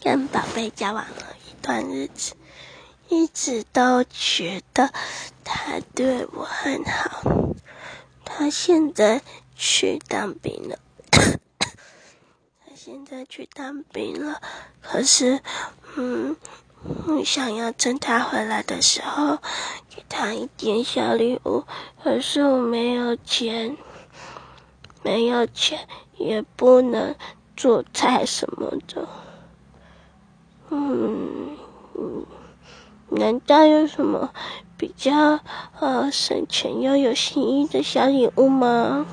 跟宝贝交往了一段日子，一直都觉得他对我很好。他现在去当兵了，他现在去当兵了。可是，嗯，我想要趁他回来的时候给他一点小礼物，可是我没有钱，没有钱也不能做菜什么的。嗯嗯，难道有什么比较呃省钱又有心意的小礼物吗？